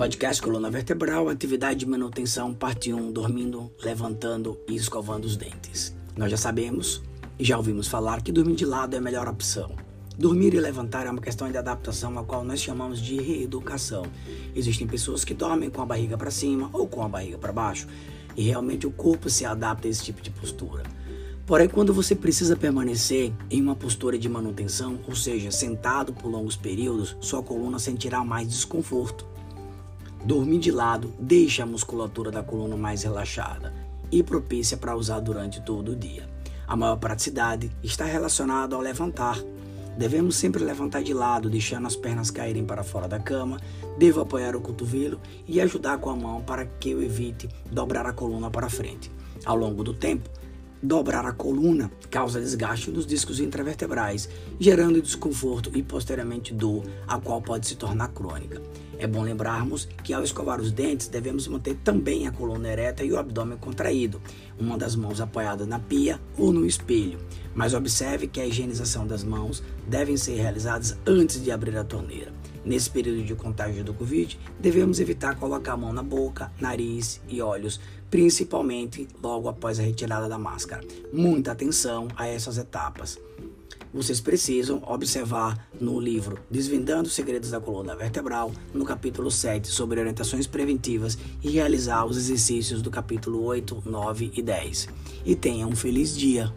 Podcast Coluna Vertebral, atividade de manutenção, parte 1, dormindo, levantando e escovando os dentes. Nós já sabemos e já ouvimos falar que dormir de lado é a melhor opção. Dormir e levantar é uma questão de adaptação, a qual nós chamamos de reeducação. Existem pessoas que dormem com a barriga para cima ou com a barriga para baixo, e realmente o corpo se adapta a esse tipo de postura. Porém, quando você precisa permanecer em uma postura de manutenção, ou seja, sentado por longos períodos, sua coluna sentirá mais desconforto. Dormir de lado deixa a musculatura da coluna mais relaxada e propícia para usar durante todo o dia. A maior praticidade está relacionada ao levantar. Devemos sempre levantar de lado, deixando as pernas caírem para fora da cama. Devo apoiar o cotovelo e ajudar com a mão para que eu evite dobrar a coluna para frente. Ao longo do tempo, Dobrar a coluna causa desgaste dos discos intravertebrais, gerando desconforto e posteriormente dor, a qual pode se tornar crônica. É bom lembrarmos que ao escovar os dentes devemos manter também a coluna ereta e o abdômen contraído, uma das mãos apoiada na pia ou no espelho. Mas observe que a higienização das mãos devem ser realizadas antes de abrir a torneira. Nesse período de contágio do Covid, devemos evitar colocar a mão na boca, nariz e olhos, principalmente logo após a retirada da máscara. Muita atenção a essas etapas. Vocês precisam observar no livro Desvendando os Segredos da Coluna Vertebral, no capítulo 7, sobre orientações preventivas, e realizar os exercícios do capítulo 8, 9 e 10. E tenha um feliz dia!